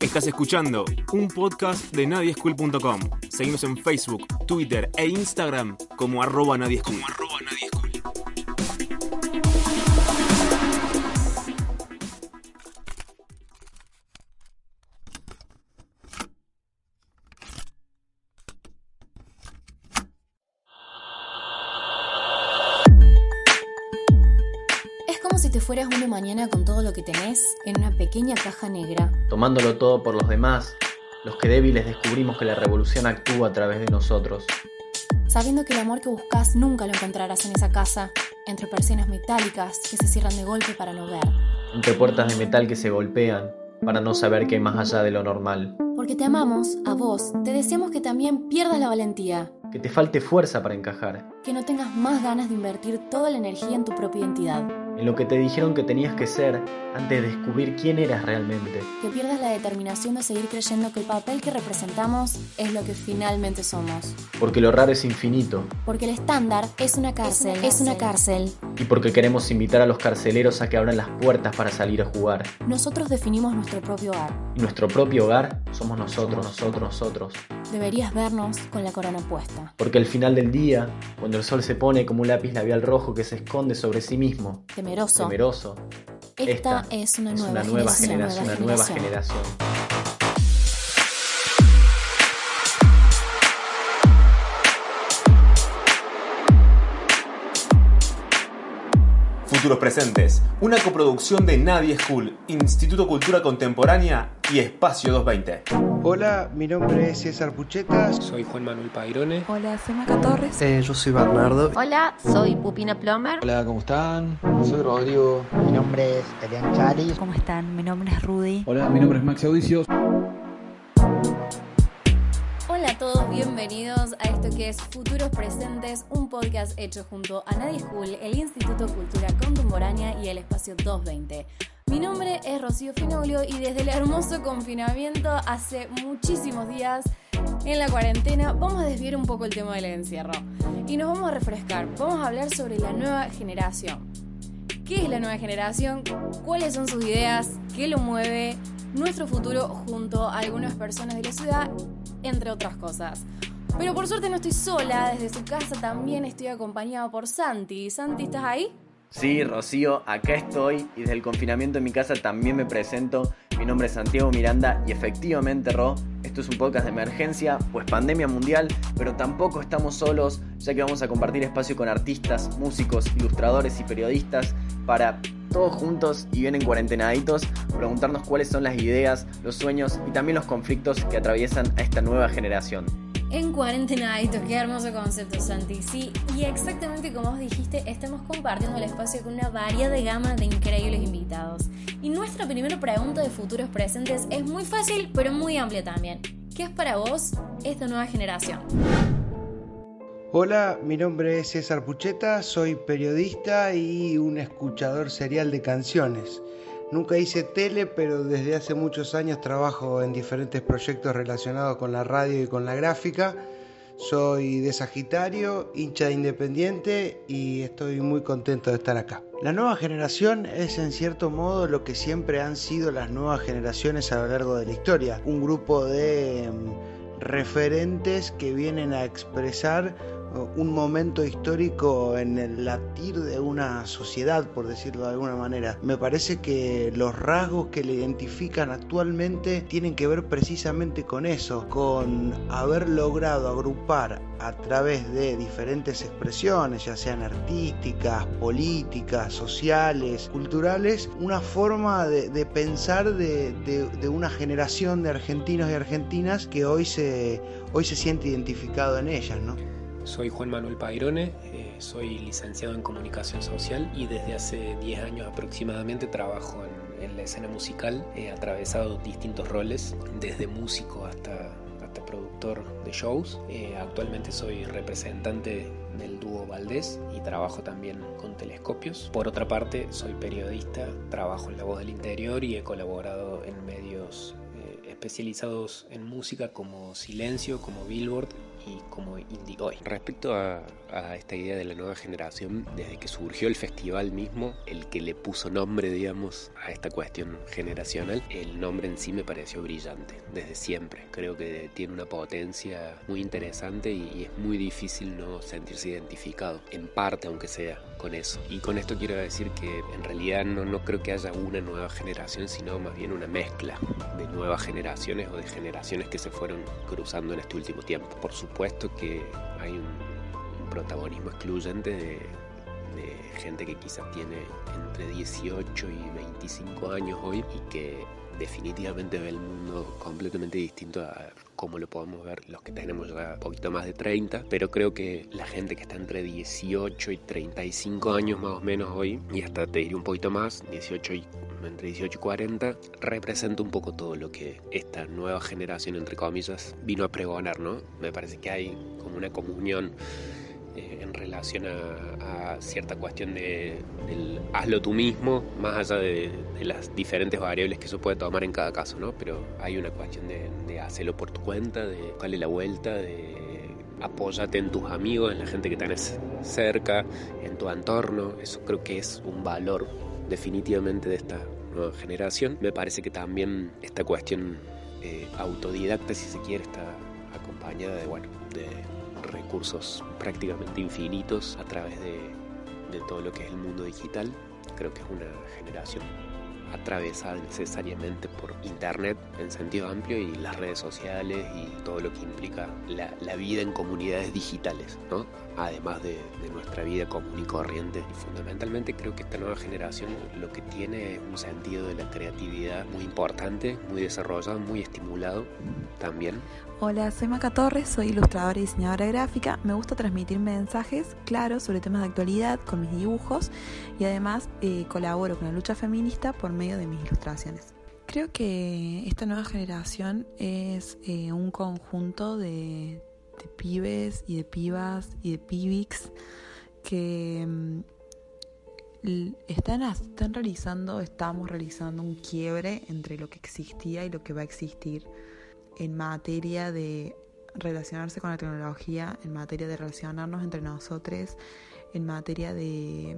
Estás escuchando un podcast de nadieschool.com. Seguimos en Facebook, Twitter e Instagram como arroba nadieschool. Lo que tenés en una pequeña caja negra. tomándolo todo por los demás, los que débiles descubrimos que la revolución actúa a través de nosotros. Sabiendo que el amor que buscas nunca lo encontrarás en esa casa, entre persianas metálicas que se cierran de golpe para no ver. Entre puertas de metal que se golpean para no saber qué hay más allá de lo normal. Porque te amamos, a vos, te deseamos que también pierdas la valentía, Que te falte fuerza para encajar. que no tengas más ganas de invertir toda la energía en tu propia identidad, En lo que te dijeron que tenías que ser antes de descubrir quién eras realmente. que pierdas la determinación de seguir creyendo que el papel que representamos es lo que finalmente somos. Porque lo raro es infinito. Porque el estándar es una cárcel, es una cárcel. Y porque queremos invitar a los carceleros a que abran las puertas para salir a jugar. Nosotros definimos nuestro propio hogar. Y nuestro propio hogar somos nosotros, nosotros, nosotros. Deberías vernos con la corona puesta. Porque al final del día, cuando el sol se pone como un lápiz labial rojo que se esconde sobre sí mismo, Temeroso. temeroso, Esta, es una es nueva, una nueva generación. generación, una nueva generación. Futuros Presentes, una coproducción de Nadie School, Instituto Cultura Contemporánea y Espacio 220. Hola, mi nombre es César Puchetas. Soy Juan Manuel Pairone. Hola, soy Maca Torres. Eh, yo soy Bernardo. Hola, soy Pupina Plomer. Hola, ¿cómo están? Soy Rodrigo. Mi nombre es Elian Chari. ¿Cómo están? Mi nombre es Rudy. Hola, mi nombre es Maxi Audicio. Hola a todos, bienvenidos a esto que es Futuros Presentes, un podcast hecho junto a Nadie School, el Instituto Cultura Contemporánea y el Espacio 220. Mi nombre es Rocío Finoglio y desde el hermoso confinamiento hace muchísimos días en la cuarentena vamos a desviar un poco el tema del encierro y nos vamos a refrescar. Vamos a hablar sobre la nueva generación. ¿Qué es la nueva generación? ¿Cuáles son sus ideas? ¿Qué lo mueve? Nuestro futuro junto a algunas personas de la ciudad, entre otras cosas. Pero por suerte no estoy sola, desde su casa también estoy acompañada por Santi. Santi, ¿estás ahí? Sí, Rocío, acá estoy y desde el confinamiento en mi casa también me presento. Mi nombre es Santiago Miranda y efectivamente, Ro, esto es un podcast de emergencia, pues pandemia mundial, pero tampoco estamos solos, ya que vamos a compartir espacio con artistas, músicos, ilustradores y periodistas para todos juntos y bien en cuarentenaditos preguntarnos cuáles son las ideas, los sueños y también los conflictos que atraviesan a esta nueva generación. En cuarentenaditos, qué hermoso concepto, Santi. Sí, y exactamente como vos dijiste, estamos compartiendo el espacio con una variada gama de increíbles invitados. Y nuestra primera pregunta de futuros presentes es muy fácil, pero muy amplia también. ¿Qué es para vos esta nueva generación? Hola, mi nombre es César Pucheta, soy periodista y un escuchador serial de canciones. Nunca hice tele, pero desde hace muchos años trabajo en diferentes proyectos relacionados con la radio y con la gráfica. Soy de Sagitario, hincha de Independiente y estoy muy contento de estar acá. La nueva generación es en cierto modo lo que siempre han sido las nuevas generaciones a lo largo de la historia. Un grupo de mm, referentes que vienen a expresar un momento histórico en el latir de una sociedad, por decirlo de alguna manera. Me parece que los rasgos que le identifican actualmente tienen que ver precisamente con eso, con haber logrado agrupar a través de diferentes expresiones, ya sean artísticas, políticas, sociales, culturales, una forma de, pensar de, de, de, una generación de argentinos y argentinas que hoy se, hoy se siente identificado en ellas, ¿no? Soy Juan Manuel Pairone, eh, soy licenciado en comunicación social y desde hace 10 años aproximadamente trabajo en, en la escena musical. He atravesado distintos roles, desde músico hasta, hasta productor de shows. Eh, actualmente soy representante del dúo Valdés y trabajo también con telescopios. Por otra parte, soy periodista, trabajo en La Voz del Interior y he colaborado en medios eh, especializados en música como Silencio, como Billboard y como indie hoy. Respecto a, esta idea de la nueva generación, desde que surgió el festival mismo, el que le puso nombre, digamos, a esta cuestión generacional, el nombre en sí me pareció brillante, desde siempre. Creo que tiene una potencia muy interesante y, y es muy difícil no sentirse identificado, en parte aunque sea con eso. Y con esto quiero decir que en realidad no, no creo que haya una nueva generación, sino más bien una mezcla de nuevas generaciones o de generaciones que se fueron cruzando en este último tiempo. Por supuesto que hay un, protagonismo excluyente de, de gente que quizás tiene entre 18 y 25 años hoy y que definitivamente ve el mundo completamente distinto a cómo lo podemos ver los que tenemos ya un poquito más de 30, pero creo que la gente que está entre 18 y 35 años más o menos hoy, y hasta te diría un poquito más, 18 y, entre 18 y 40, representa un poco todo lo que esta nueva generación, entre comillas, vino a pregonar, ¿no? Me parece que hay como una comunión eh, en relación a, a, cierta cuestión de, del hazlo tú mismo, más allá de, las diferentes variables que eso puede tomar en cada caso, ¿no? Pero hay una cuestión de, hacerlo por tu cuenta, de darle la vuelta, de apóyate en tus amigos, en la gente que tenés cerca, en tu entorno. Eso creo que es un valor definitivamente de esta nueva generación. Me parece que también esta cuestión eh, autodidacta, si se quiere, está acompañada de, bueno, de recursos prácticamente infinitos a través de, todo lo que es el mundo digital. Creo que es una generación atravesada necesariamente por Internet en sentido amplio y las redes sociales y todo lo que implica la, la vida en comunidades digitales, ¿no? además de, de, nuestra vida común y corriente. Y fundamentalmente creo que esta nueva generación lo que tiene es un sentido de la creatividad muy importante, muy desarrollado, muy estimulado también. Hola, soy Maca Torres, soy ilustradora y diseñadora gráfica. Me gusta transmitir mensajes claros sobre temas de actualidad con mis dibujos y además eh, colaboro con la lucha feminista por medio de mis ilustraciones. Creo que esta nueva generación es eh, un conjunto de, de, pibes y de pibas y de pibics que mm, están, están realizando, estamos realizando un quiebre entre lo que existía y lo que va a existir en materia de relacionarse con la tecnología, en materia de relacionarnos entre nosotros, en materia de eh,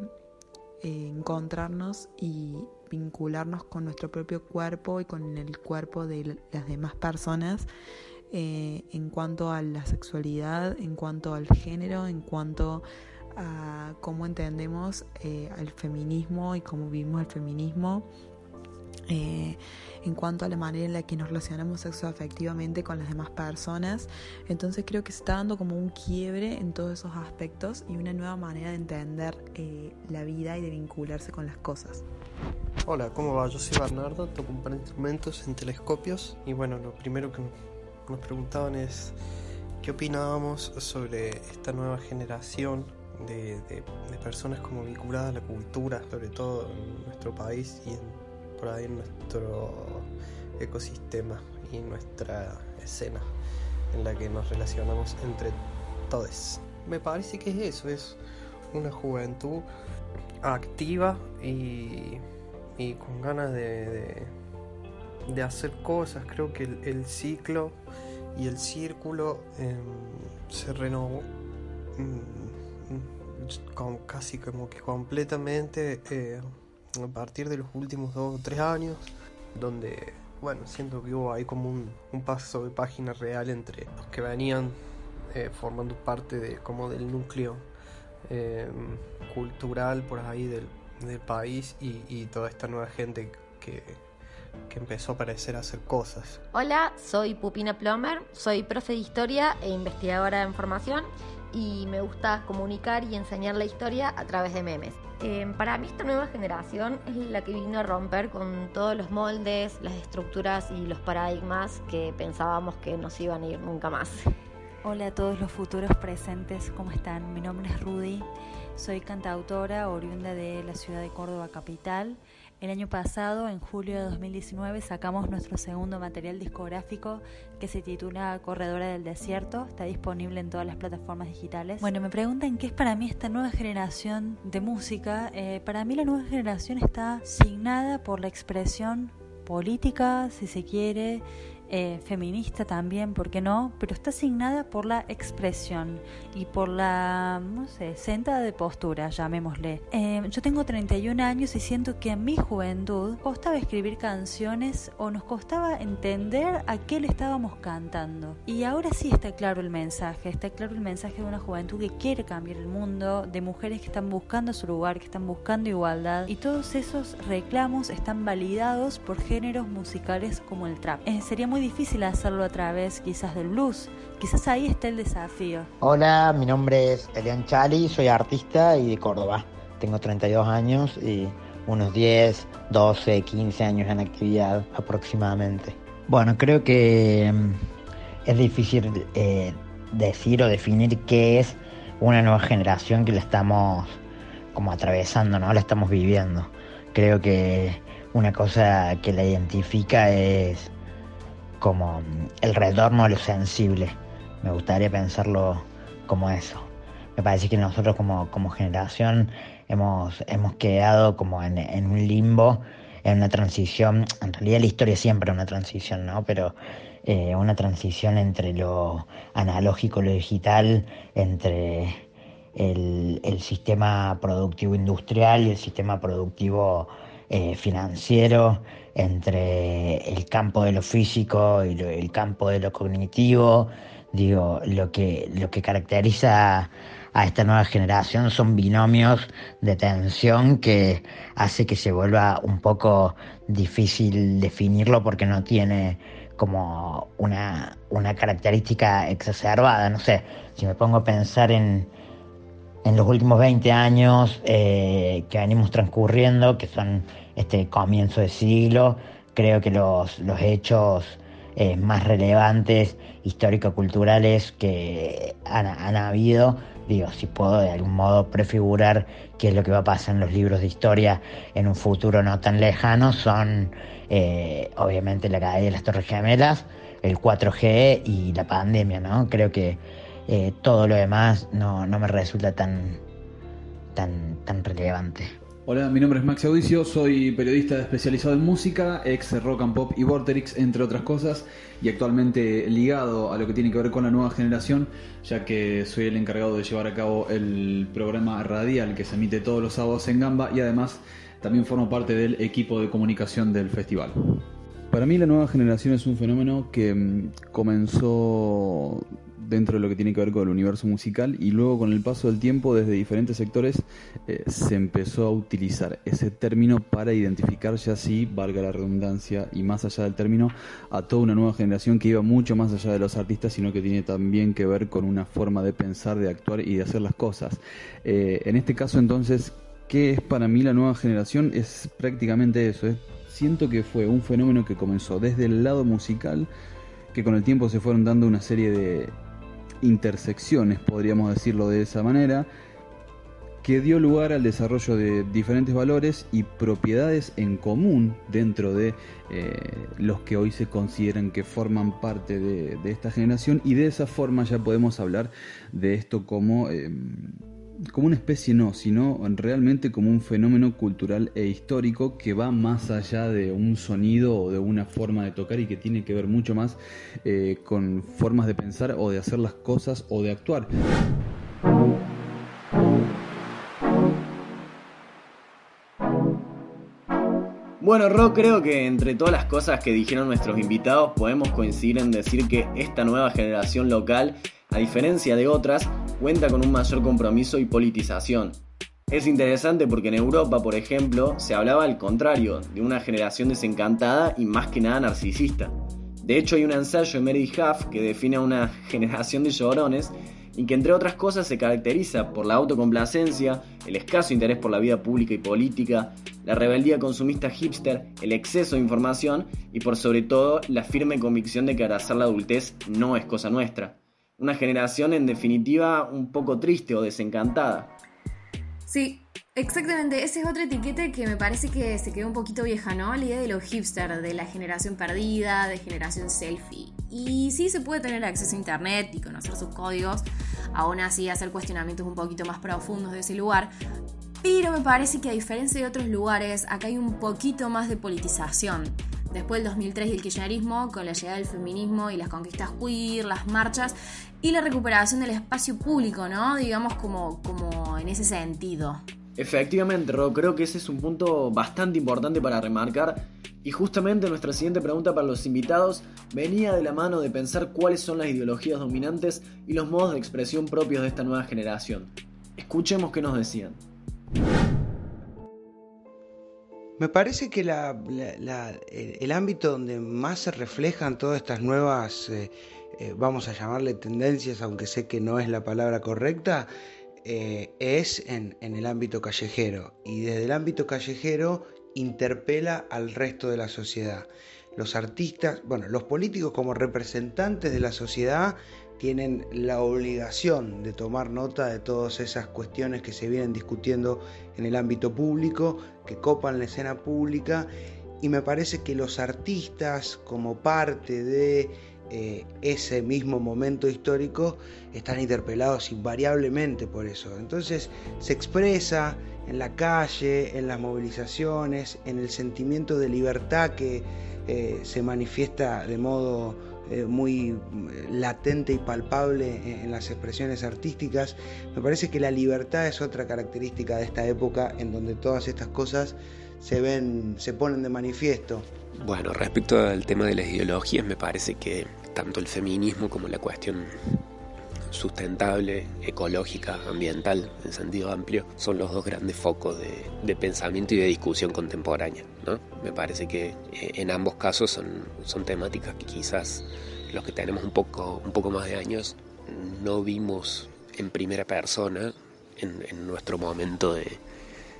encontrarnos y vincularnos con nuestro propio cuerpo y con el cuerpo de las demás personas eh, en cuanto a la sexualidad, en cuanto al género, en cuanto a cómo entendemos eh, al feminismo y cómo vivimos el feminismo eh, en cuanto a la manera en la que nos relacionamos sexoafectivamente con las demás personas. Entonces creo que se está dando como un quiebre en todos esos aspectos y una nueva manera de entender eh, la vida y de vincularse con las cosas. Hola, ¿cómo va? Yo soy Bernardo, toco un par de instrumentos en telescopios y bueno, lo primero que nos preguntaban es qué opinábamos sobre esta nueva generación de, de, de personas como vinculadas a la cultura, sobre todo en nuestro país y en por ahí nuestro ecosistema y nuestra escena en la que nos relacionamos entre todos. Me parece que es eso, es una juventud activa y, con ganas de, hacer cosas. Creo que el, ciclo y el círculo eh, se renovó mmm, con, casi como que completamente. Eh, a partir de los últimos dos o tres años, donde, bueno, siento que hubo ahí como un, un paso de página real entre los que venían eh, formando parte de como del núcleo eh, cultural por ahí del, del país y, y, toda esta nueva gente que, que empezó a parecer a hacer cosas. Hola, soy Pupina Plomer, soy profe de historia e investigadora en formación y me gusta comunicar y enseñar la historia a través de memes. Eh, para mí esta nueva generación es la que vino a romper con todos los moldes, las estructuras y los paradigmas que pensábamos que nos iban a ir nunca más. Hola a todos los futuros presentes, ¿cómo están? Mi nombre es Rudy, soy cantautora oriunda de la ciudad de Córdoba capital. El año pasado, en julio de 2019, sacamos nuestro segundo material discográfico que se titula Corredora del Desierto. Está disponible en todas las plataformas digitales. Bueno, me preguntan qué es para mí esta nueva generación de música. Eh, para mí la nueva generación está signada por la expresión política, si se quiere, eh, feminista también, ¿por qué no? Pero está asignada por la expresión y por la, no sé, senta de postura, llamémosle. Eh, yo tengo 31 años y siento que en mi juventud costaba escribir canciones o nos costaba entender a qué le estábamos cantando. Y ahora sí está claro el mensaje, está claro el mensaje de una juventud que quiere cambiar el mundo, de mujeres que están buscando su lugar, que están buscando igualdad y todos esos reclamos están validados por géneros musicales como el trap. Eh, sería muy difícil hacerlo a través quizás del blues. Quizás ahí está el desafío. Hola, mi nombre es Elian Chali, soy artista y de Córdoba. Tengo 32 años y unos 10, 12, 15 años en actividad aproximadamente. Bueno, creo que mm, es difícil eh, decir o definir qué es una nueva generación que la estamos como atravesando, ¿no? La estamos viviendo. Creo que una cosa que la identifica es como el retorno a lo sensible. Me gustaría pensarlo como eso. Me parece que nosotros como, como generación hemos, hemos quedado como en, en, un limbo, en una transición, en realidad la historia siempre es una transición, ¿no? Pero eh, una transición entre lo analógico y lo digital, entre el, el, sistema productivo industrial y el sistema productivo eh, financiero, entre el campo de lo físico y el campo de lo cognitivo. Digo, lo que, lo que caracteriza a esta nueva generación son binomios de tensión que hace que se vuelva un poco difícil definirlo porque no tiene como una, una característica exacerbada. No sé, si me pongo a pensar en, en los últimos 20 años eh, que venimos transcurriendo, que son este comienzo de siglo, creo que los, los hechos eh, más relevantes histórico-culturales que han, han, habido, digo, si puedo de algún modo prefigurar qué es lo que va a pasar en los libros de historia en un futuro no tan lejano, son eh, obviamente la caída de las Torres Gemelas, el 4G y la pandemia, ¿no? Creo que eh, todo lo demás no, no, me resulta tan, tan, tan relevante. Hola, mi nombre es Max Audicio, soy periodista especializado en música, ex rock and pop y Vorterix, entre otras cosas, y actualmente ligado a lo que tiene que ver con la nueva generación, ya que soy el encargado de llevar a cabo el programa radial que se emite todos los sábados en Gamba y además también formo parte del equipo de comunicación del festival. Para mí la nueva generación es un fenómeno que mm, comenzó dentro de lo que tiene que ver con el universo musical y luego con el paso del tiempo desde diferentes sectores eh, se empezó a utilizar ese término para identificar ya sí, valga la redundancia y más allá del término, a toda una nueva generación que iba mucho más allá de los artistas, sino que tiene también que ver con una forma de pensar, de actuar y de hacer las cosas. Eh, en este caso entonces, ¿qué es para mí la nueva generación? Es prácticamente eso, siento que fue un fenómeno que comenzó desde el lado musical, que con el tiempo se fueron dando una serie de intersecciones, podríamos decirlo de esa manera, que dio lugar al desarrollo de diferentes valores y propiedades en común dentro de eh, los que hoy se consideran que forman parte de, esta generación. Y de esa forma ya podemos hablar de esto como... Eh, como una especie no, sino realmente como un fenómeno cultural e histórico que va más allá de un sonido o de una forma de tocar y que tiene que ver mucho más eh, con formas de pensar o de hacer las cosas o de actuar. Bueno, Ro, creo que entre todas las cosas que dijeron nuestros invitados podemos coincidir en decir que esta nueva generación local a diferencia de otras, cuenta con un mayor compromiso y politización. Es interesante porque en Europa, por ejemplo, se hablaba al contrario, de una generación desencantada y más que nada narcisista. De hecho, hay un ensayo de Mary Huff que define a una generación de llorones y que entre otras cosas se caracteriza por la autocomplacencia, el escaso interés por la vida pública y política, la rebeldía consumista hipster, el exceso de información y por sobre todo la firme convicción de que abrazar la adultez no es cosa nuestra. Una generación en definitiva un poco triste o desencantada. Sí, exactamente. Esa es otra etiqueta que me parece que se quedó un poquito vieja, ¿no? La idea de los hipsters, de la generación perdida, de generación selfie. Y sí se puede tener acceso a internet y conocer sus códigos, aún así hacer cuestionamientos un poquito más profundos de ese lugar. Pero me parece que a diferencia de otros lugares, acá hay un poquito más de politización Después del 2003 y el kirchnerismo, con la llegada del feminismo y las conquistas queer, las marchas y la recuperación del espacio público, ¿no? Digamos como, como en ese sentido. Efectivamente, Ro, creo que ese es un punto bastante importante para remarcar. Y justamente nuestra siguiente pregunta para los invitados venía de la mano de pensar cuáles son las ideologías dominantes y los modos de expresión propios de esta nueva generación. Escuchemos qué nos decían. Me parece que el ámbito donde más se reflejan todas estas nuevas, eh, eh, vamos a llamarle tendencias, aunque sé que no es la palabra correcta, eh, es en, el ámbito callejero. Y desde el ámbito callejero interpela al resto de la sociedad. Los artistas, bueno, los políticos como representantes de la sociedad tienen la obligación de tomar nota de todas esas cuestiones que se vienen discutiendo en el ámbito público, que copan la escena pública, y me parece que los artistas como parte de eh, ese mismo momento histórico están interpelados invariablemente por eso. Entonces se expresa en la calle, en las movilizaciones, en el sentimiento de libertad que eh, se manifiesta de modo eh, muy eh, latente y palpable en, las expresiones artísticas. Me parece que la libertad es otra característica de esta época en donde todas estas cosas se ven, se ponen de manifiesto. Bueno, respecto al tema de las ideologías, me parece que tanto el feminismo como la cuestión sustentable, ecológica, ambiental, en sentido amplio, son los dos grandes focos de, pensamiento y de discusión contemporánea. ¿no? Me parece que eh, en ambos casos son, son temáticas que quizás los que tenemos un poco, un poco más de años no vimos en primera persona en, nuestro momento de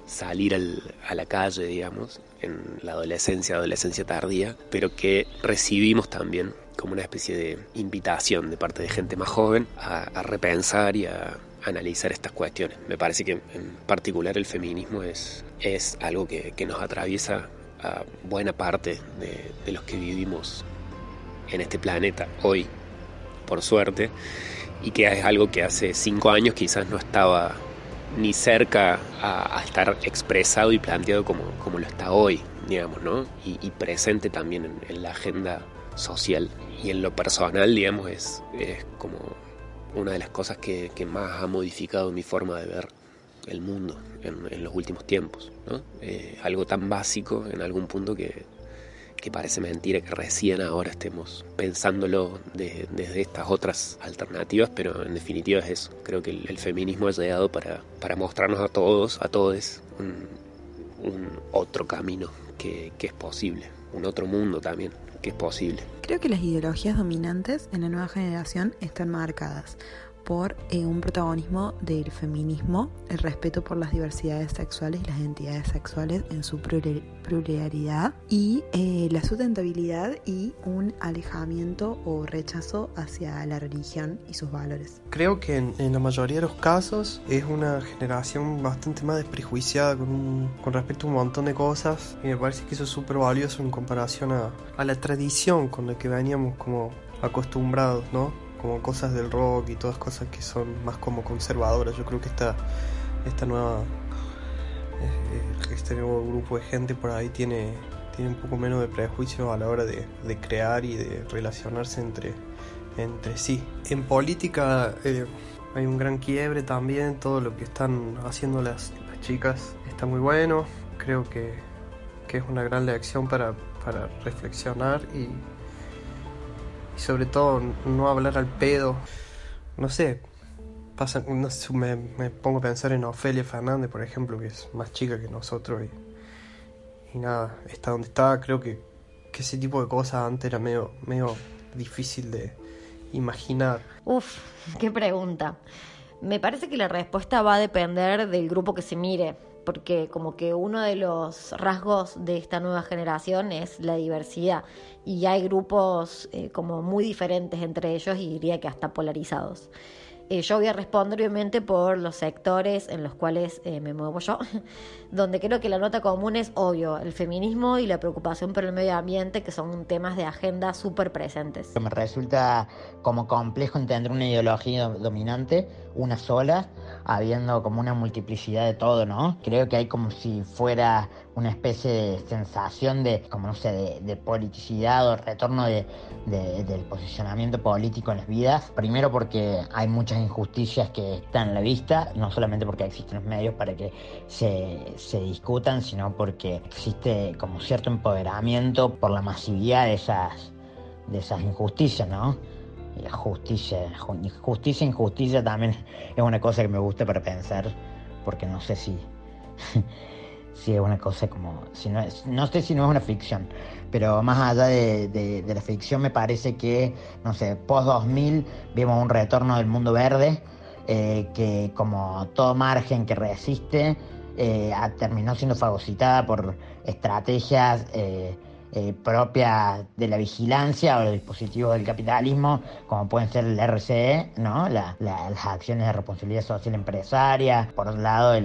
salir a la calle, digamos, en la adolescencia, adolescencia tardía, pero que recibimos también como una especie de invitación de parte de gente más joven a, repensar y a analizar estas cuestiones. Me parece que en particular el feminismo es, es algo que, nos atraviesa a buena parte de, los que vivimos en este planeta hoy, por suerte, y que es algo que hace cinco años quizás no estaba ni cerca a, estar expresado y planteado como, como, lo está hoy, digamos, ¿no? Y, presente también en la agenda social y en lo personal, digamos, es, es como una de las cosas que, más ha modificado mi forma de ver el mundo en, los últimos tiempos. ¿no? Eh, algo tan básico en algún punto que, parece mentira que recién ahora estemos pensándolo desde estas otras alternativas, pero en definitiva es eso. Creo que el, feminismo ha llegado para, para, mostrarnos a todos, a todos, un, otro camino que es posible, un otro mundo también Creo que las ideologías dominantes en la nueva generación están marcadas por eh, un protagonismo del feminismo, el respeto por las diversidades sexuales y las identidades sexuales en su pluralidad y eh, la sustentabilidad y un alejamiento o rechazo hacia la religión y sus valores. Creo que en, la mayoría de los casos es una generación bastante más desprejuiciada con, con respecto a un montón de cosas y me parece que eso es súper valioso en comparación a, a la tradición con la que veníamos como acostumbrados, ¿no? Como cosas del rock y todas cosas que son más como conservadoras. Yo creo que esta, esta nueva, eh, este nuevo grupo de gente por ahí tiene, tiene un poco menos de prejuicio a la hora de, crear y de relacionarse entre, entre sí. En política eh, hay un gran quiebre también, todo lo que están haciendo las, chicas está muy bueno, creo que, que es una gran lección para, para reflexionar y sobre todo no hablar al pedo. No sé, pasa, me, pongo a pensar en Ofelia Fernández, por ejemplo, que es más chica que nosotros y, nada, está donde está. Creo que, que, ese tipo de cosas antes era medio, medio difícil de imaginar. Uf, qué pregunta. Me parece que la respuesta va a depender del grupo que se mire porque como que uno de los rasgos de esta nueva generación es la diversidad y hay grupos eh, como muy diferentes entre ellos y diría que hasta polarizados. Eh, yo voy a responder obviamente por los sectores en los cuales eh, me muevo yo, donde creo que la nota común es obvio, el feminismo y la preocupación por el medio ambiente, que son temas de agenda súper presentes. Me resulta como complejo entender una ideología dominante una sola, habiendo como una multiplicidad de todo, ¿no? Creo que hay como si fuera una especie de sensación de, como no sé, de, politicidad o retorno de, del posicionamiento político en las vidas. Primero porque hay muchas injusticias que están a la vista, no solamente porque existen los medios para que se, se discutan, sino porque existe como cierto empoderamiento por la masividad de esas, de esas injusticias, ¿no? Justicia, justicia, injusticia también es una cosa que me gusta para pensar, porque no sé si, si es una cosa como, si no, no sé si no es una ficción, pero más allá de, la ficción me parece que, no sé, post 2000 vimos un retorno del mundo verde, eh, que como todo margen que resiste, eh, terminó siendo fagocitada por estrategias eh, eh, propia de la vigilancia o los dispositivos del capitalismo, como pueden ser el RCE, ¿no? las acciones de responsabilidad social empresaria, por otro lado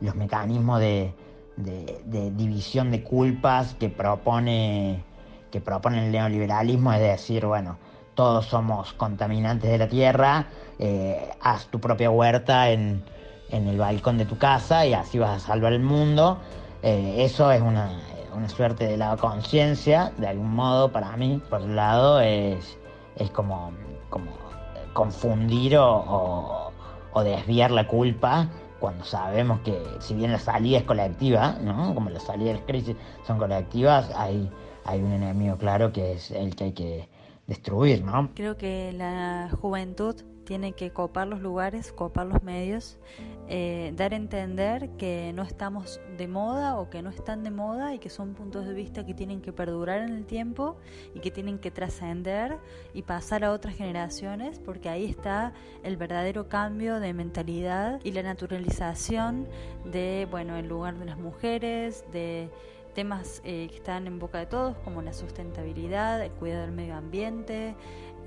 los mecanismos de, división de culpas que propone, que propone el neoliberalismo, es decir, bueno, todos somos contaminantes de la tierra, eh, haz tu propia huerta en, el balcón de tu casa y así vas a salvar el mundo. Eh, eso es una, una suerte de la conciencia, de algún modo, para mí. Por un lado, es, es como, como confundir o, desviar la culpa cuando sabemos que si bien la salida es colectiva, ¿no? como las salidas de las crisis son colectivas, hay, hay un enemigo claro que es el que hay que destruir. ¿no? Creo que la juventud tiene que copar los lugares, copar los medios, eh, dar a entender que no estamos de moda o que no están de moda y que son puntos de vista que tienen que perdurar en el tiempo y que tienen que trascender y pasar a otras generaciones porque ahí está el verdadero cambio de mentalidad y la naturalización de, bueno, el lugar de las mujeres, de temas eh, que están en boca de todos como la sustentabilidad, el cuidado del medio ambiente,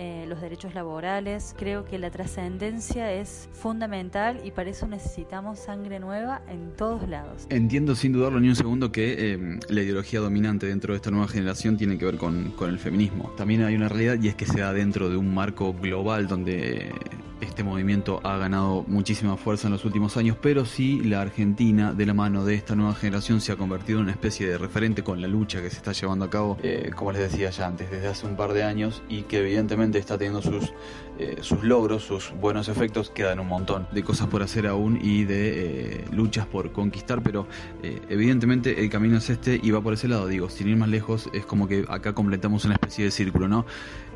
eh, los derechos laborales. Creo que la trascendencia es fundamental y para eso necesitamos sangre nueva en todos lados. Entiendo sin dudarlo ni un segundo que eh, la ideología dominante dentro de esta nueva generación tiene que ver con, con el feminismo. También hay una realidad y es que se da dentro de un marco global donde este movimiento ha ganado muchísima fuerza en los últimos años, pero sí la Argentina, de la mano de esta nueva generación, se ha convertido en una especie de referente con la lucha que se está llevando a cabo, eh, como les decía ya antes, desde hace un par de años y que evidentemente está teniendo sus, eh, sus logros, sus buenos efectos. Quedan un montón de cosas por hacer aún y de eh, luchas por conquistar, pero evidentemente el camino es este y va por ese lado. Digo, sin ir más lejos, es como que acá completamos una especie de círculo, ¿no?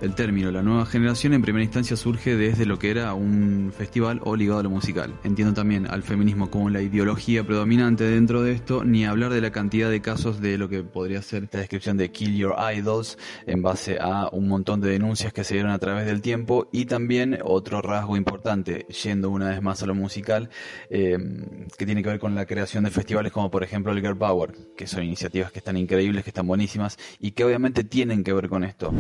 El término, la nueva generación, en primera instancia surge desde lo que era un festival o a lo musical. Entiendo también al feminismo como la ideología predominante dentro de esto, ni hablar de la cantidad de casos de lo que podría ser la descripción de Kill Your Idols en base a un montón de denuncias que se dieron a través del tiempo y también otro rasgo importante, yendo una vez más a lo musical, eh, que tiene que ver con la creación de festivales como por ejemplo el Girl Power, que son iniciativas que están increíbles, que están buenísimas y que obviamente tienen que ver con esto.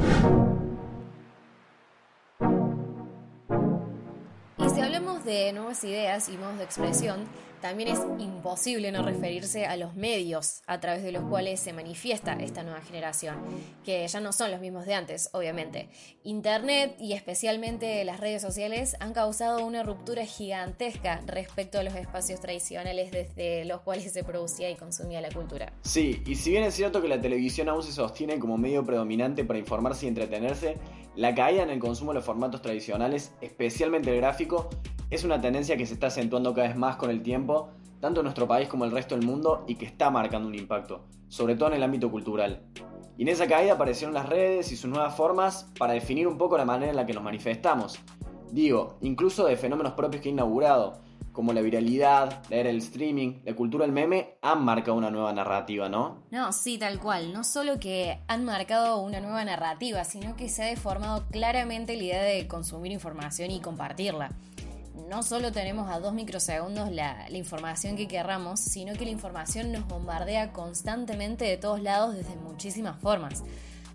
De nuevas ideas y modos de expresión, también es imposible no referirse a los medios a través de los cuales se manifiesta esta nueva generación, que ya no son los mismos de antes, obviamente. Internet y especialmente las redes sociales han causado una ruptura gigantesca respecto a los espacios tradicionales desde los cuales se producía y consumía la cultura. Sí, y si bien es cierto que la televisión aún se sostiene como medio predominante para informarse y entretenerse, la caída en el consumo de los formatos tradicionales, especialmente el gráfico, es una tendencia que se está acentuando cada vez más con el tiempo, tanto en nuestro país como en el resto del mundo, y que está marcando un impacto, sobre todo en el ámbito cultural. Y en esa caída aparecieron las redes y sus nuevas formas para definir un poco la manera en la que nos manifestamos. Digo, incluso de fenómenos propios que he inaugurado, como la viralidad, la era del streaming, la cultura del meme, han marcado una nueva narrativa, ¿no? No, sí, tal cual. No solo que han marcado una nueva narrativa, sino que se ha deformado claramente la idea de consumir información y compartirla. No solo tenemos a dos microsegundos la, la información que querramos, sino que la información nos bombardea constantemente de todos lados desde muchísimas formas.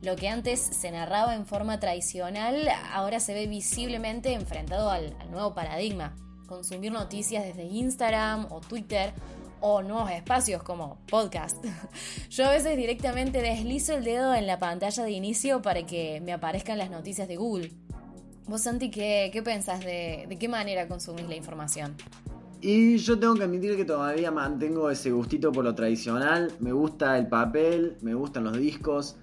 Lo que antes se narraba en forma tradicional ahora se ve visiblemente enfrentado al, al nuevo paradigma consumir noticias desde Instagram o Twitter o nuevos espacios como podcast. Yo a veces directamente deslizo el dedo en la pantalla de inicio para que me aparezcan las noticias de Google. Vos, Santi, ¿qué, qué pensás de, de qué manera consumís la información? Y yo tengo que admitir que todavía mantengo ese gustito por lo tradicional. Me gusta el papel, me gustan los discos.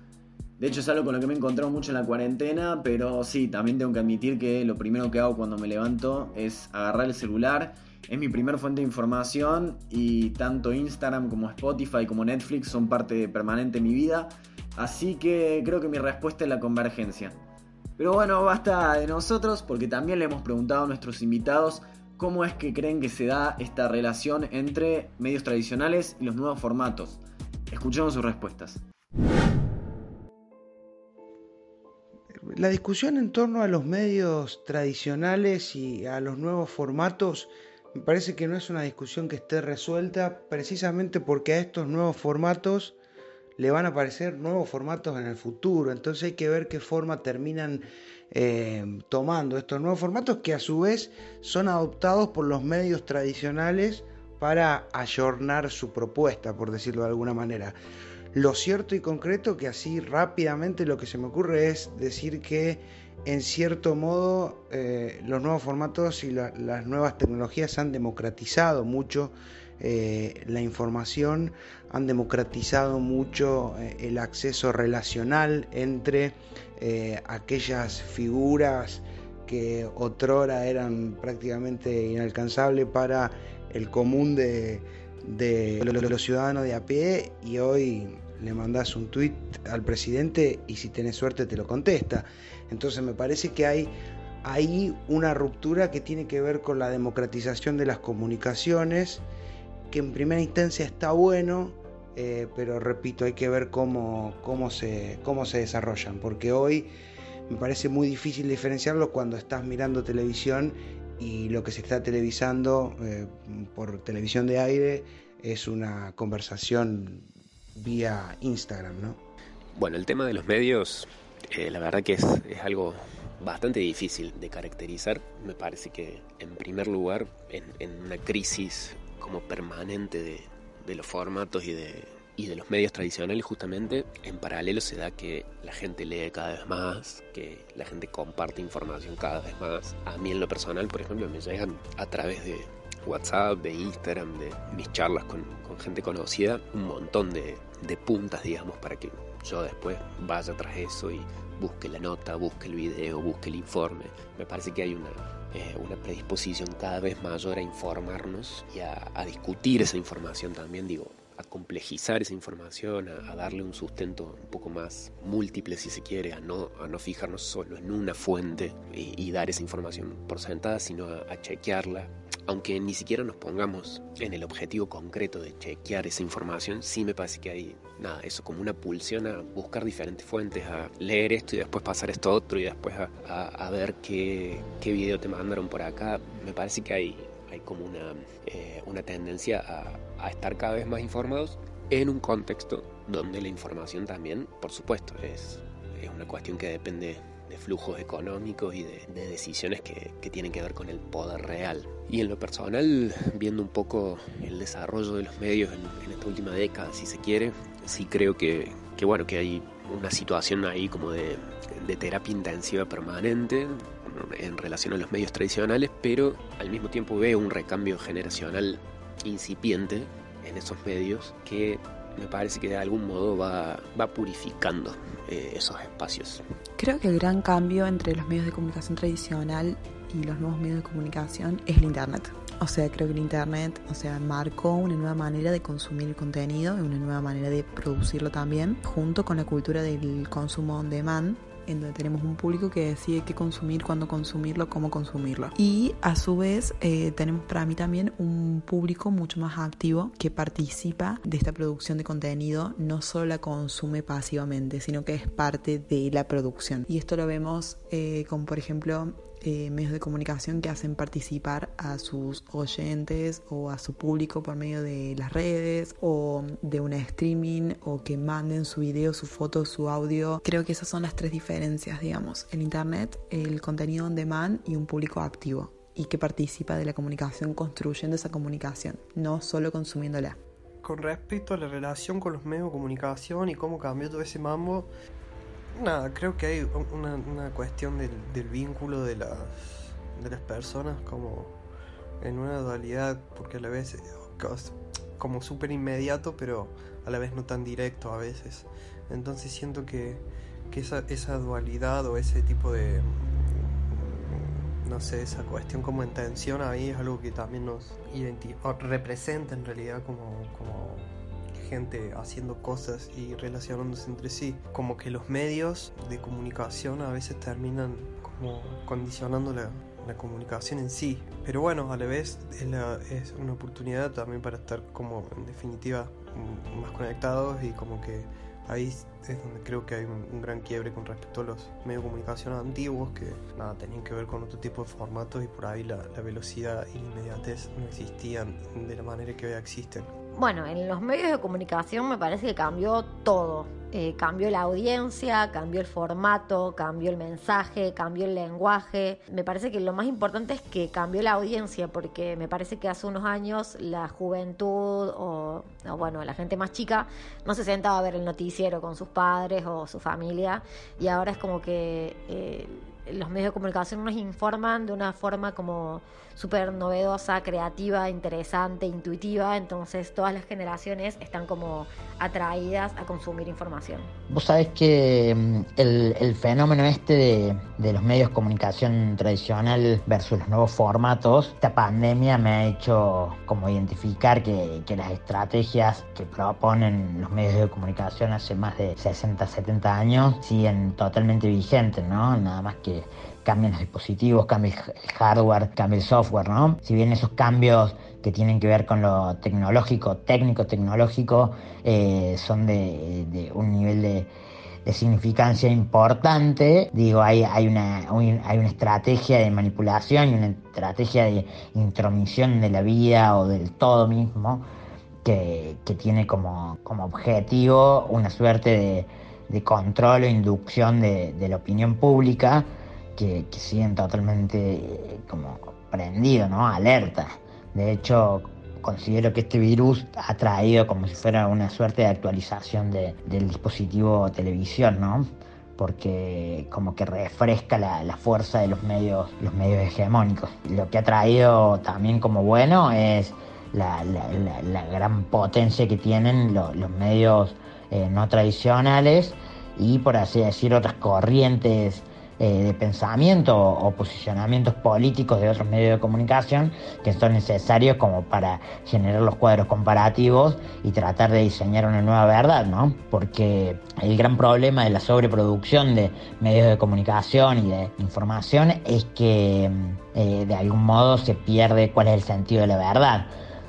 De hecho es algo con lo que me he encontrado mucho en la cuarentena, pero sí, también tengo que admitir que lo primero que hago cuando me levanto es agarrar el celular. Es mi primer fuente de información y tanto Instagram como Spotify como Netflix son parte permanente de mi vida. Así que creo que mi respuesta es la convergencia. Pero bueno, basta de nosotros porque también le hemos preguntado a nuestros invitados cómo es que creen que se da esta relación entre medios tradicionales y los nuevos formatos. Escuchemos sus respuestas. La discusión en torno a los medios tradicionales y a los nuevos formatos me parece que no es una discusión que esté resuelta precisamente porque a estos nuevos formatos le van a aparecer nuevos formatos en el futuro. Entonces hay que ver qué forma terminan eh, tomando estos nuevos formatos que a su vez son adoptados por los medios tradicionales para ayornar su propuesta, por decirlo de alguna manera. Lo cierto y concreto que así rápidamente lo que se me ocurre es decir que en cierto modo eh, los nuevos formatos y las nuevas tecnologías han democratizado mucho eh, la información, han democratizado mucho eh, el acceso relacional entre eh, aquellas figuras que otrora eran prácticamente inalcanzables para el común de, los ciudadanos de a pie y hoy le mandas un tuit al presidente y si tenés suerte te lo contesta. Entonces me parece que hay ahí una ruptura que tiene que ver con la democratización de las comunicaciones que en primera instancia está bueno, eh, pero repito, hay que ver cómo, cómo, se, cómo se desarrollan, porque hoy me parece muy difícil diferenciarlo cuando estás mirando televisión y lo que se está televisando eh, por televisión de aire es una conversación vía Instagram, ¿no? Bueno, el tema de los medios, eh, la verdad que es, es, algo bastante difícil de caracterizar. Me parece que, en primer lugar, en, en una crisis como permanente de, los formatos y de, y de los medios tradicionales justamente en paralelo se da que la gente lee cada vez más, que la gente comparte información cada vez más. A mí en lo personal, por ejemplo, me llegan a través de WhatsApp, de Instagram, de mis charlas con gente conocida, un montón de, de, puntas, digamos, para que yo después vaya tras eso y busque la nota, busque el video, busque el informe. Me parece que hay una, eh, una predisposición cada vez mayor a informarnos y a, discutir esa información también, digo, a complejizar esa información, a, darle un sustento un poco más múltiple si se quiere, a no, a no fijarnos solo en una fuente y, y dar esa información por sentada, sino a chequearla, aunque ni siquiera nos pongamos en el objetivo concreto de chequear esa información, sí me parece que hay, nada, eso como una pulsión a buscar diferentes fuentes, a leer esto y después pasar esto otro y después a, a, ver qué, qué video te mandaron por acá. Me parece que hay, hay como una, eh, una tendencia a, a estar cada vez más informados en un contexto donde la información también, por supuesto, es, es una cuestión que depende de flujos económicos y de, de decisiones que, que, tienen que ver con el poder real. Y en lo personal, viendo un poco el desarrollo de los medios en, esta última década, si se quiere, sí creo que, que, bueno, que hay una situación ahí como de, de terapia intensiva permanente en relación a los medios tradicionales, pero al mismo tiempo veo un recambio generacional incipiente en esos medios que me parece que de algún modo va, va purificando eh, esos espacios. Creo que el gran cambio entre los medios de comunicación tradicional y los nuevos medios de comunicación es el Internet. O sea, creo que el Internet, o sea, marcó una nueva manera de consumir el contenido y una nueva manera de producirlo también, junto con la cultura del consumo on demand, en donde tenemos un público que decide qué consumir, cuándo consumirlo, cómo consumirlo. Y a su vez eh, tenemos para mí también un público mucho más activo que participa de esta producción de contenido, no solo la consume pasivamente, sino que es parte de la producción. Y esto lo vemos eh, como por ejemplo eh, medios de comunicación que hacen participar a sus oyentes o a su público por medio de las redes o de una streaming o que manden su video, su foto, su audio. Creo que esas son las tres diferencias, digamos. El Internet, el contenido on demand y un público activo y que participa de la comunicación construyendo esa comunicación, no solo consumiéndola. Con respecto a la relación con los medios de comunicación y cómo cambió todo ese mambo, Nada, creo que hay una, una cuestión del, del, vínculo de las, de las personas como en una dualidad, porque a la vez como súper inmediato, pero a la vez no tan directo a veces. Entonces siento que, que esa, esa dualidad o ese tipo de, no sé, esa cuestión como en tensión ahí es algo que también nos representa en realidad como, como gente haciendo cosas y relacionándose entre sí. Como que los medios de comunicación a veces terminan como condicionando la, la comunicación en sí. Pero bueno, a la vez es, es, una oportunidad también para estar como en definitiva más conectados y como que ahí es donde creo que hay un, gran quiebre con respecto a los medios de comunicación antiguos que nada tenían que ver con otro tipo de formatos y por ahí la, la velocidad y la inmediatez no existían de la manera que hoy existen. Bueno, en los medios de comunicación me parece que cambió todo. Eh, cambió la audiencia, cambió el formato, cambió el mensaje, cambió el lenguaje. Me parece que lo más importante es que cambió la audiencia, porque me parece que hace unos años la juventud o, bueno, la gente más chica no se sentaba a ver el noticiero con sus padres o su familia y ahora es como que eh, los medios de comunicación nos informan de una forma como súper novedosa, creativa, interesante, intuitiva, entonces todas las generaciones están como atraídas a consumir información. Vos sabés que mm, el, fenómeno este de, los medios de comunicación tradicional versus los nuevos formatos, esta pandemia me ha hecho como identificar que, que las estrategias que proponen los medios de comunicación hace más de 60, 70 años siguen totalmente vigentes, ¿no? Nada más que cambian los dispositivos, cambia el hardware, cambia el software, ¿no? Si bien esos cambios que tienen que ver con lo tecnológico, técnico, tecnológico, eh, son de, un nivel de, significancia importante, digo, hay, hay, una, hay una estrategia de manipulación y una estrategia de intromisión de la vida o del todo mismo que, tiene como, como objetivo una suerte de, control o inducción de, de la opinión pública que, siguen totalmente eh, como prendidos, ¿no? Alerta. De hecho, considero que este virus ha traído como si fuera una suerte de actualización del dispositivo televisión, ¿no? Porque como que refresca la, fuerza de los medios, los medios hegemónicos. Lo que ha traído también como bueno es la, gran potencia que tienen los medios eh, no tradicionales y por así decir otras corrientes eh, de pensamiento o posicionamientos políticos de otros medios de comunicación que son necesarios como para generar los cuadros comparativos y tratar de diseñar una nueva verdad, ¿no? Porque el gran problema de la sobreproducción de medios de comunicación y de información es que eh, de algún modo se pierde cuál es el sentido de la verdad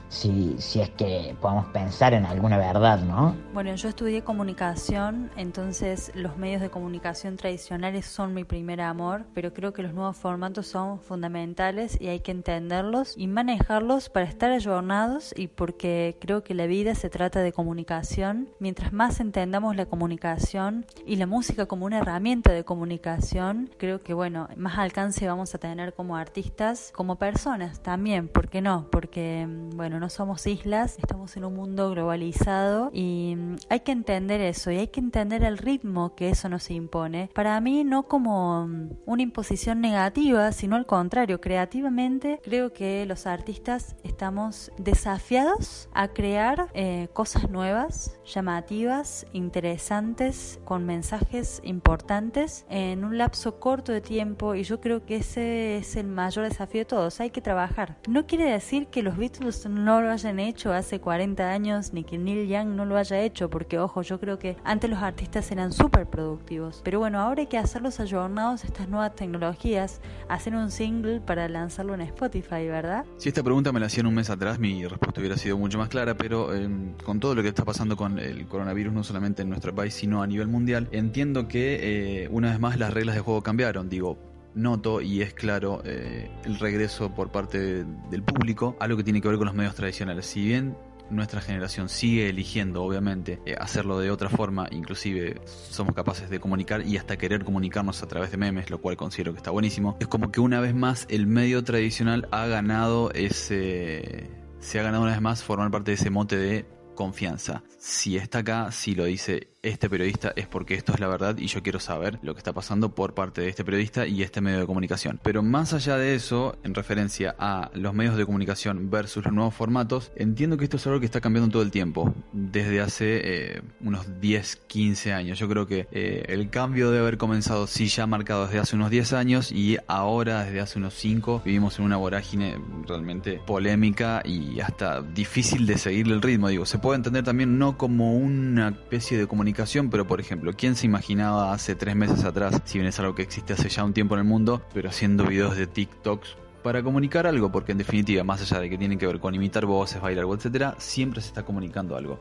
si, si es que podemos pensar en alguna verdad, ¿no? Bueno, yo estudié comunicación, entonces los medios de comunicación tradicionales son mi primer amor, pero creo que los nuevos formatos son fundamentales y hay que entenderlos y manejarlos para estar ayornados y porque creo que la vida se trata de comunicación. Mientras más entendamos la comunicación y la música como una herramienta de comunicación, creo que bueno, más alcance vamos a tener como artistas, como personas también, ¿por qué no? Porque bueno, no somos islas, estamos en un mundo globalizado y mm, hay que entender eso y hay que entender el ritmo que eso nos impone. Para mí no como mm, una imposición negativa, sino al contrario, creativamente creo que los artistas estamos desafiados a crear eh, cosas nuevas, llamativas, interesantes, con mensajes importantes en un lapso corto de tiempo y yo creo que ese es el mayor desafío de todos. Hay que trabajar. No quiere decir que los Beatles no no lo hayan hecho hace 40 años ni que Neil Young no lo haya hecho, porque ojo, yo creo que antes los artistas eran súper productivos, pero bueno, ahora hay que hacerlos ayornados a estas nuevas tecnologías, hacer un single para lanzarlo en Spotify, ¿verdad? Si esta pregunta me la hacían un mes atrás, mi respuesta hubiera sido mucho más clara, pero em, con todo lo que está pasando con el coronavirus, no solamente en nuestro país, sino a nivel mundial, entiendo que eh, una vez más las reglas de juego cambiaron, digo, noto y es claro eh, el regreso por parte del público a lo que tiene que ver con los medios tradicionales. Si bien nuestra generación sigue eligiendo, obviamente, eh, hacerlo de otra forma, inclusive somos capaces de comunicar y hasta querer comunicarnos a través de memes, lo cual considero que está buenísimo. Es como que una vez más el medio tradicional ha ganado ese... se ha ganado una vez más formar parte de ese mote de confianza. Si está acá, si lo dice este periodista es porque esto es la verdad y yo quiero saber lo que está pasando por parte de este periodista y este medio de comunicación. Pero más allá de eso, en referencia a los medios de comunicación versus los nuevos formatos, entiendo que esto es algo que está cambiando todo el tiempo, desde hace eh, unos 10, 15 años. Yo creo que eh, el cambio debe haber comenzado, sí, ya marcado desde hace unos 10 años y ahora, desde hace unos 5, vivimos en una vorágine realmente polémica y hasta difícil de seguirle el ritmo. Digo, se puede entender también no como una especie de comunicación, pero por ejemplo, ¿quién se imaginaba hace tres meses atrás, si bien es algo que existe hace ya un tiempo en el mundo, pero haciendo videos de TikToks para comunicar algo, porque en definitiva, más allá de que tienen que ver con imitar voces, bailar, etcétera, siempre se está comunicando algo.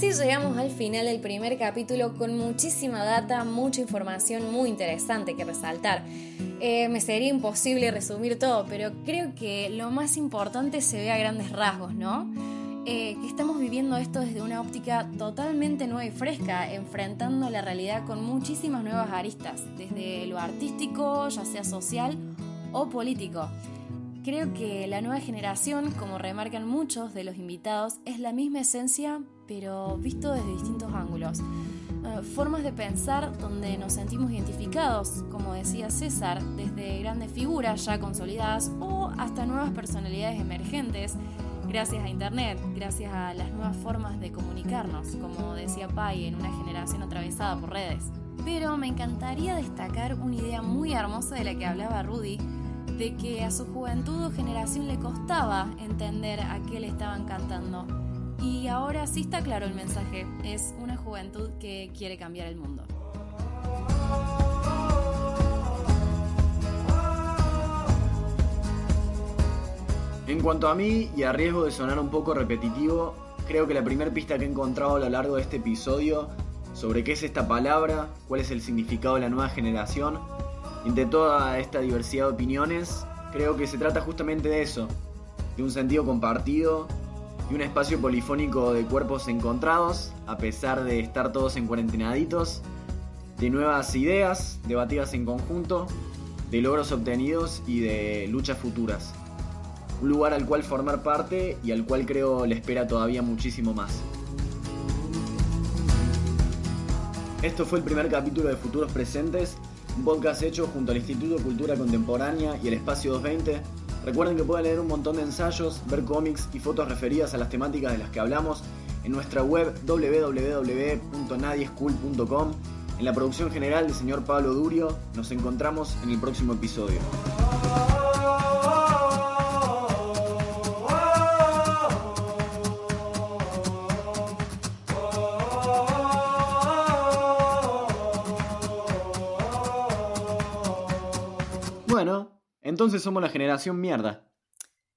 Así llegamos al final del primer capítulo con muchísima data, mucha información muy interesante que resaltar. Eh, me sería imposible resumir todo, pero creo que lo más importante se ve a grandes rasgos, ¿no? Eh, que estamos viviendo esto desde una óptica totalmente nueva y fresca, enfrentando la realidad con muchísimas nuevas aristas, desde lo artístico, ya sea social o político. Creo que la nueva generación, como remarcan muchos de los invitados, es la misma esencia, pero visto desde distintos ángulos. Eh, formas de pensar donde nos sentimos identificados, como decía César, desde grandes figuras ya consolidadas o hasta nuevas personalidades emergentes, gracias a Internet, gracias a las nuevas formas de comunicarnos, como decía Pai, en una generación atravesada por redes. Pero me encantaría destacar una idea muy hermosa de la que hablaba Rudy, de que a su juventud o generación le costaba entender a qué le estaban cantando y ahora sí está claro el mensaje. Es una juventud que quiere cambiar el mundo. En cuanto a mí, y a riesgo de sonar un poco repetitivo, creo que la primera pista que he encontrado a lo largo de este episodio sobre qué es esta palabra, cuál es el significado de la nueva generación, entre toda esta diversidad de opiniones, creo que se trata justamente de eso, de un sentido compartido y un espacio polifónico de cuerpos encontrados, a pesar de estar todos en cuarentenaditos, de nuevas ideas debatidas en conjunto, de logros obtenidos y de luchas futuras. Un lugar al cual formar parte y al cual creo le espera todavía muchísimo más. Esto fue el primer capítulo de Futuros Presentes, un podcast hecho junto al Instituto de Cultura Contemporánea y el Espacio 220 Recuerden que pueden leer un montón de ensayos, ver cómics y fotos referidas a las temáticas de las que hablamos en nuestra web www.nadieschool.com. En la producción general del señor Pablo Durio, nos encontramos en el próximo episodio. Entonces somos la generación mierda.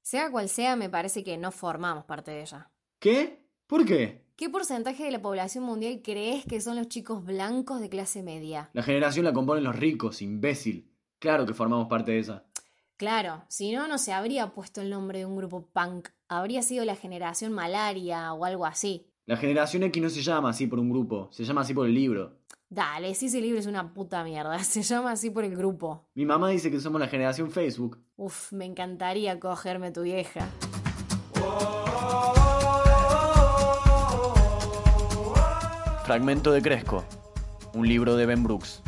Sea cual sea, me parece que no formamos parte de ella. ¿Qué? ¿Por qué? ¿Qué porcentaje de la población mundial crees que son los chicos blancos de clase media? La generación la componen los ricos, imbécil. Claro que formamos parte de esa. Claro, si no, no se habría puesto el nombre de un grupo punk. Habría sido la generación malaria o algo así. La generación X no se llama así por un grupo, se llama así por el libro. Dale, si ese libro es una puta mierda. Se llama así por el grupo. Mi mamá dice que somos la generación Facebook. Uf, me encantaría cogerme a tu vieja. Fragmento de Cresco. Un libro de Ben Brooks.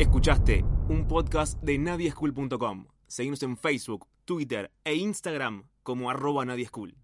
Escuchaste un podcast de nadieschool.com. Seguimos en Facebook, Twitter e Instagram como arroba nadieschool.